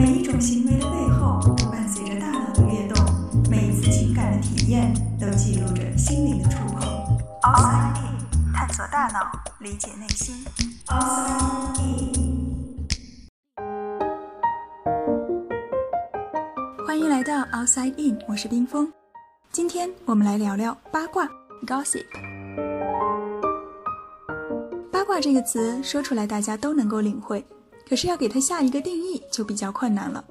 每一种行为的背后都伴随着大脑的跃动，每一次情感的体验都记录着心灵的触碰。Outside In，探索大脑，理解内心。Outside In。欢迎来到 Outside In，我是冰峰。今天我们来聊聊八卦 （Gossip）。八卦这个词说出来大家都能够领会。可是要给它下一个定义就比较困难了。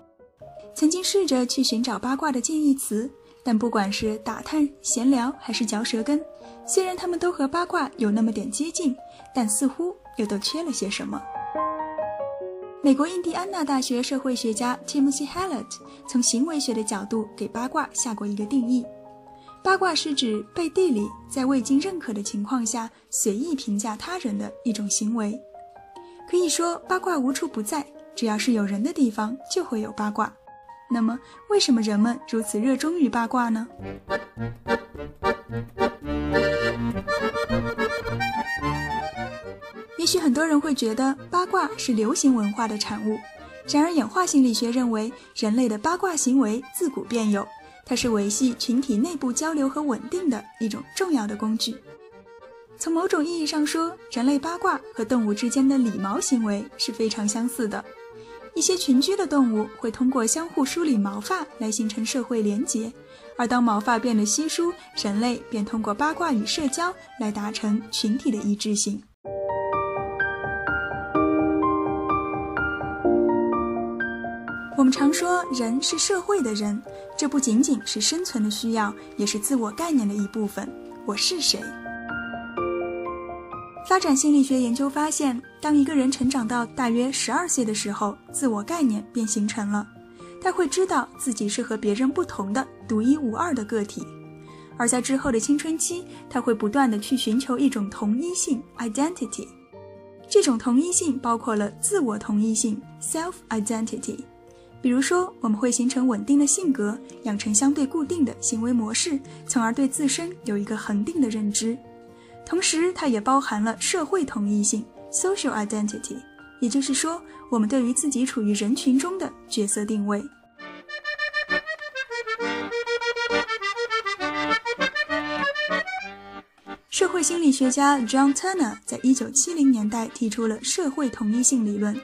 曾经试着去寻找八卦的近义词，但不管是打探、闲聊还是嚼舌根，虽然他们都和八卦有那么点接近，但似乎又都缺了些什么。美国印第安纳大学社会学家 Timothy Hallett 从行为学的角度给八卦下过一个定义：八卦是指背地里在未经认可的情况下随意评价他人的一种行为。可以说八卦无处不在，只要是有人的地方就会有八卦。那么，为什么人们如此热衷于八卦呢？也许很多人会觉得八卦是流行文化的产物，然而演化心理学认为，人类的八卦行为自古便有，它是维系群体内部交流和稳定的一种重要的工具。从某种意义上说，人类八卦和动物之间的理毛行为是非常相似的。一些群居的动物会通过相互梳理毛发来形成社会连结，而当毛发变得稀疏，人类便通过八卦与社交来达成群体的一致性。我们常说人是社会的人，这不仅仅是生存的需要，也是自我概念的一部分。我是谁？发展心理学研究发现，当一个人成长到大约十二岁的时候，自我概念便形成了。他会知道自己是和别人不同的、独一无二的个体。而在之后的青春期，他会不断的去寻求一种同一性 （identity）。这种同一性包括了自我同一性 （self identity）。比如说，我们会形成稳定的性格，养成相对固定的行为模式，从而对自身有一个恒定的认知。同时，它也包含了社会同一性 （social identity），也就是说，我们对于自己处于人群中的角色定位。社会心理学家 John Turner 在一九七零年代提出了社会同一性理论。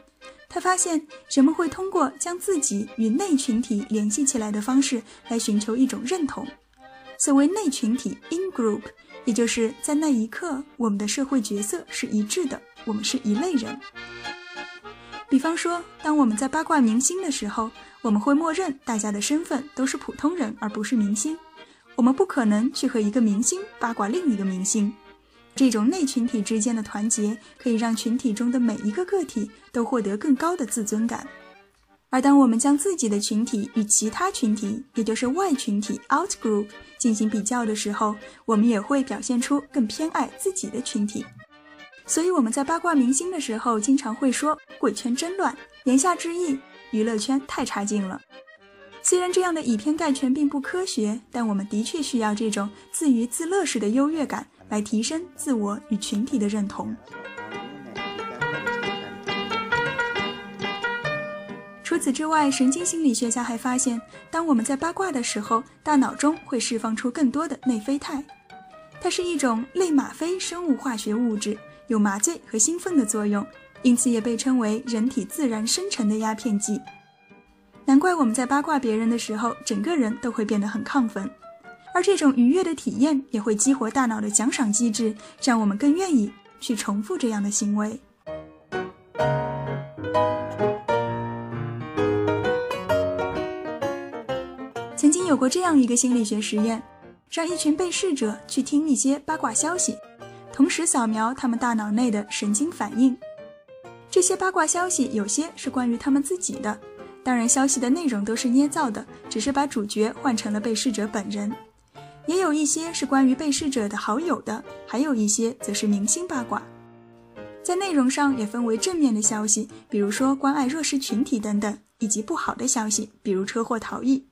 他发现，人们会通过将自己与内群体联系起来的方式来寻求一种认同。所谓内群体 （in group）。也就是在那一刻，我们的社会角色是一致的，我们是一类人。比方说，当我们在八卦明星的时候，我们会默认大家的身份都是普通人，而不是明星。我们不可能去和一个明星八卦另一个明星。这种内群体之间的团结，可以让群体中的每一个个体都获得更高的自尊感。而当我们将自己的群体与其他群体，也就是外群体 （out group） 进行比较的时候，我们也会表现出更偏爱自己的群体。所以我们在八卦明星的时候，经常会说“贵圈真乱”，言下之意，娱乐圈太差劲了。虽然这样的以偏概全并不科学，但我们的确需要这种自娱自乐式的优越感，来提升自我与群体的认同。除此之外，神经心理学家还发现，当我们在八卦的时候，大脑中会释放出更多的内啡肽，它是一种类吗啡生物化学物质，有麻醉和兴奋的作用，因此也被称为人体自然生成的鸦片剂。难怪我们在八卦别人的时候，整个人都会变得很亢奋，而这种愉悦的体验也会激活大脑的奖赏机制，让我们更愿意去重复这样的行为。经有过这样一个心理学实验，让一群被试者去听一些八卦消息，同时扫描他们大脑内的神经反应。这些八卦消息有些是关于他们自己的，当然消息的内容都是捏造的，只是把主角换成了被试者本人；也有一些是关于被试者的好友的，还有一些则是明星八卦。在内容上也分为正面的消息，比如说关爱弱势群体等等，以及不好的消息，比如车祸逃逸。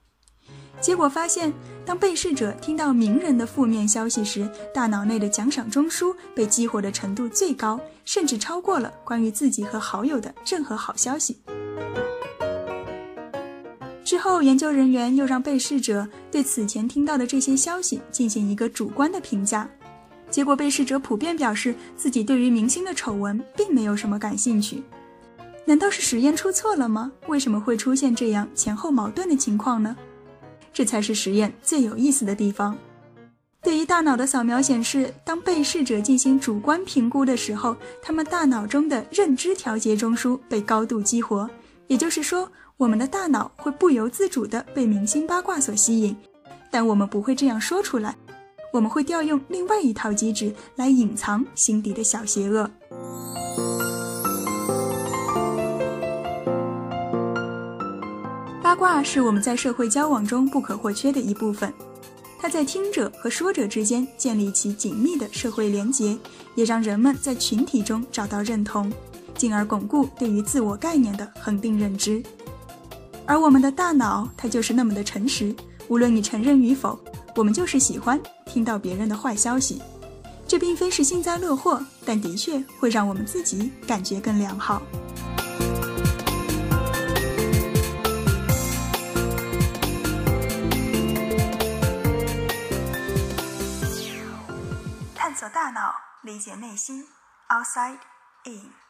结果发现，当被试者听到名人的负面消息时，大脑内的奖赏中枢被激活的程度最高，甚至超过了关于自己和好友的任何好消息。之后，研究人员又让被试者对此前听到的这些消息进行一个主观的评价，结果被试者普遍表示自己对于明星的丑闻并没有什么感兴趣。难道是实验出错了吗？为什么会出现这样前后矛盾的情况呢？这才是实验最有意思的地方。对于大脑的扫描显示，当被试者进行主观评估的时候，他们大脑中的认知调节中枢被高度激活，也就是说。我们的大脑会不由自主地被明星八卦所吸引，但我们不会这样说出来。我们会调用另外一套机制来隐藏心底的小邪恶。八卦是我们在社会交往中不可或缺的一部分，它在听者和说者之间建立起紧密的社会连结，也让人们在群体中找到认同，进而巩固对于自我概念的恒定认知。而我们的大脑，它就是那么的诚实，无论你承认与否，我们就是喜欢听到别人的坏消息。这并非是幸灾乐祸，但的确会让我们自己感觉更良好。理解内心，Outside In。